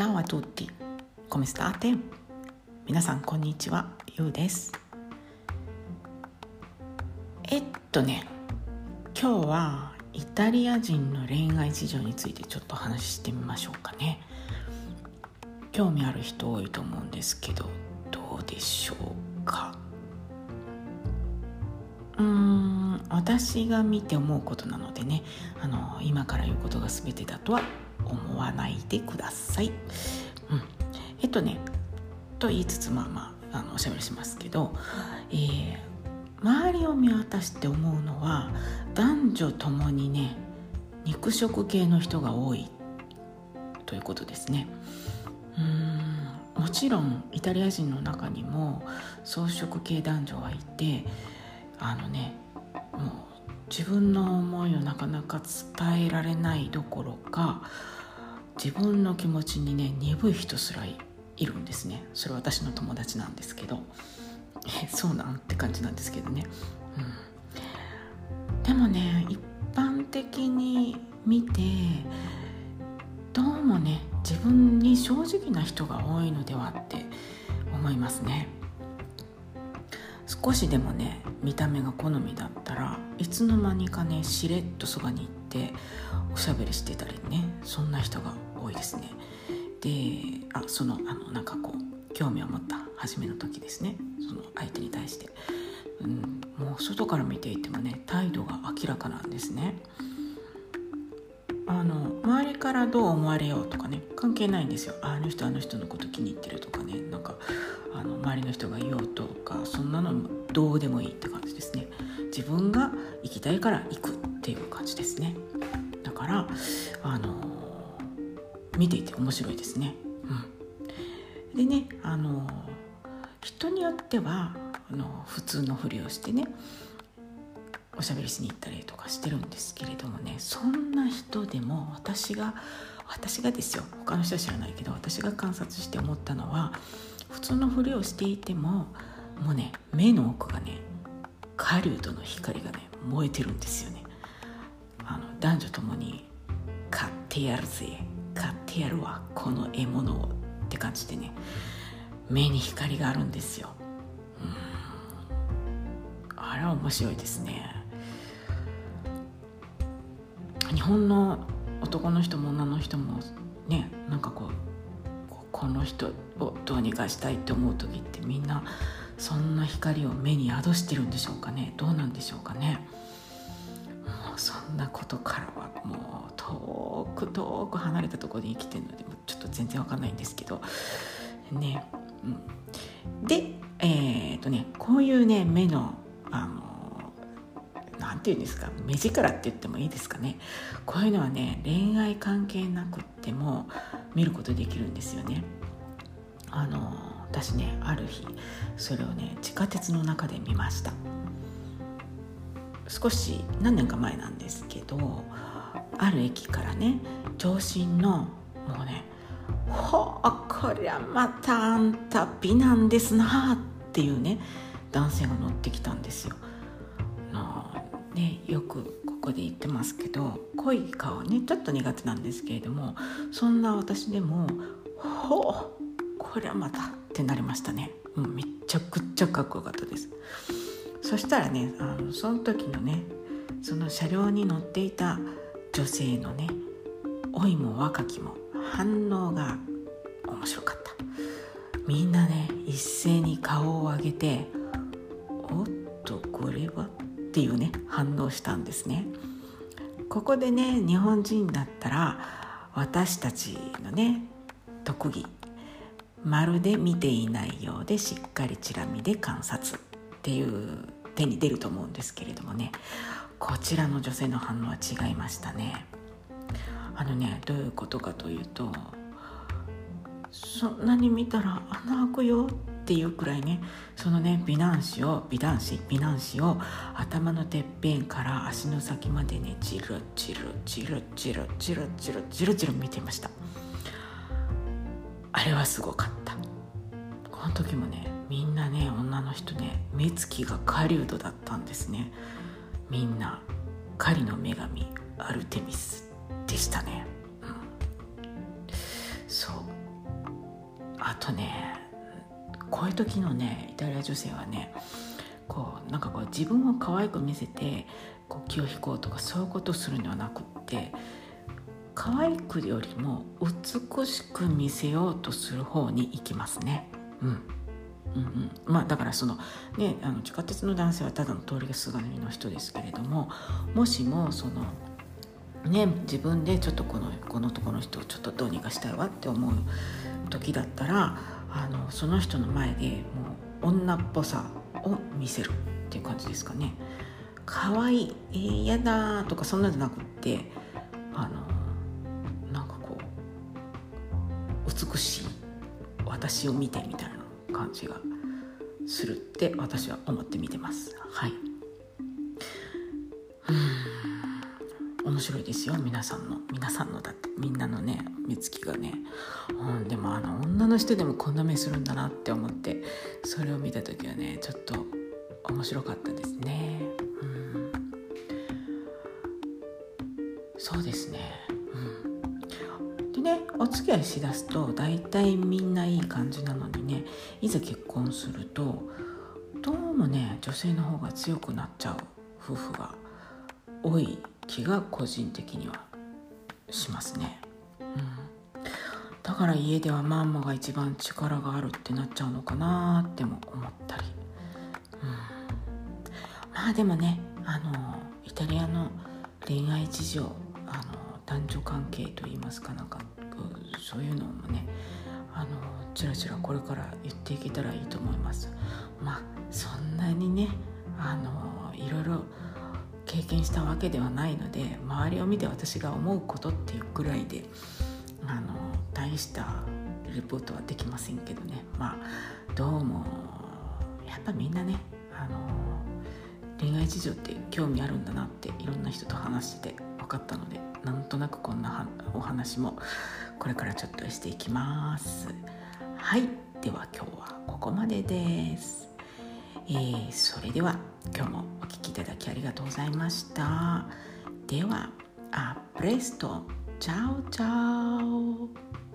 Ciao a tutti. Come state? 皆さんこんにちは、ゆうです。えっとね、今日はイタリア人の恋愛事情についてちょっと話してみましょうかね。興味ある人多いと思うんですけど、どうでしょうか？うーん、私が見て思うことなのでね、あの今から言うことが全てだとは思わないでください。うん、えっとねと言いつつまあまああのおしゃべりしますけど、えー、周りを見渡して思うのは男女ともにね肉食系の人が多いということですね。うんもちろんイタリア人の中にも草食系男女はいてあのねもう自分の思いをなかなか伝えられないどころか自分の気持ちにね鈍い人すらいるんですね。それ私の友達なんですけど。えそうなんって感じなんですけどね、うん、でもね一般的に見てどうもね自分に正直な人が多いのではって思いますね。少しでもね見た目が好みだったらいつの間にかねしれっとそばに行っておしゃべりしてたりねそんな人が多いですね。であそのあのなんかこう興味を持った初めの時ですね。その相手に対して、うん、もう外から見ていてもね態度が明らかなんですね。あの周りからどう思われようとかね関係ないんですよ。あの人あの人のこと気に入ってるとかね。なんかあの周りの人が言おうとかそんなのどうでもいいって感じですね。自分が行きたいから行くっていう感じですね。だからあの見ていて面白いですね、うん、でねあの人によってはあの普通のふりをしてねおしゃべりしに行ったりとかしてるんですけれどもねそんな人でも私が私がですよ他の人は知らないけど私が観察して思ったのは普通のふりをしていてももうね目の奥がね狩人の光がね燃えてるんですよね。あの男女ともに「買ってやるぜ。ってやるわこの獲物を」って感じでね目に光があるんですよ。うん。あれ面白いですね。日本の男の人も女の人もねなんかこうこの人をどうにかしたいって思う時ってみんなそんな光を目に宿してるんでしょうかね。どうなんでしょうかね。もうそんなことからもう遠く遠く離れたところに生きてるのでちょっと全然わかんないんですけど。ね、うん、でえー、っとねこういうね目のあのなて言うんですか目力って言ってもいいですかね。こういうのはね恋愛関係なくっても見ることできるんですよね。あの私ねある日それをね地下鉄の中で見ました。少し何年か前なんですけどある駅からね長身のもうね「ほうこりゃまたあんた美なんですな」っていうね男性が乗ってきたんですよ。ね、よくここで言ってますけど濃い顔ねちょっと苦手なんですけれどもそんな私でも「ほうこれはまた」ってなりましたね、うん、めちゃくちゃかっこよかったです。そしたらねあのその時のねその車両に乗っていた女性のね老いも若きも反応が面白かった。みんなね一斉に顔を上げて「おっとこれは?」っていうね反応したんですね。ここでね日本人だったら私たちのね特技まるで見ていないようでしっかりチラ見で観察っていう手に出ると思うんですけれどもね。こちらの女性の反応は違いましたね。あのねどういうことかというとそんなに見たら穴開くよっていうくらいねそのね美男子を美男子美男子を頭のてっぺんから足の先までねじるじるじるじるじるじるじるじる見てました。あれはすごかった。この時もねみんなね女の人ね目つきが狩人だったんですね。みんな狩りの女神アルテミスでしたね、うん、そう。あとねこういう時のねイタリア女性はねこうなんかこう自分を可愛く見せてこう気を引こうとかそういうことするんではなくって可愛くよりも美しく見せようとする方に行きますね。うん。うんうん、まあだからそのねあの地下鉄の男性はただの通りすがりの人ですけれどももしもそのね自分でちょっとこのこの男の人をちょっとどうにかしたいわって思う時だったらあのその人の前でもう女っぽさを見せるっていう感じですかね。可愛いえー、嫌だとかそんなんじゃなくってあのなんかこう美しい私を見てみたいな感じがするって私は思って見てます。はい。面白いですよ。皆さんの皆さんのだってみんなのね目つきがね、うん、でもあの女の人でもこんな目するんだなって思ってそれを見た時はねちょっと面白かったですね。うん。そうですね。うん。でねお付き合いしだすと大体みんないい感じなのにねいざ結婚するとどうもね女性の方が強くなっちゃう夫婦が多い気が個人的にはしますね。うん、だから家ではマンマが一番力があるってなっちゃうのかなっても思ったり、うん、まあでもねあのイタリアの恋愛事情あの男女関係といいますかなんかそういうのもねあのちらちらこれから言っていけたらいいと思います。まあそんなにねあのいろいろ経験したわけではないので周りを見て私が思うことっていうぐらいであの大したレポートはできませんけどね。まあどうもやっぱみんなねあの恋愛事情って興味あるんだなっていろんな人と話して分かったのでなんとなくこんなお話もこれからちょっとしていきます。はい。では今日はここまでです。えー、それでは今日もお聴きいただきありがとうございました。ではあプレスト。チャオチャオ。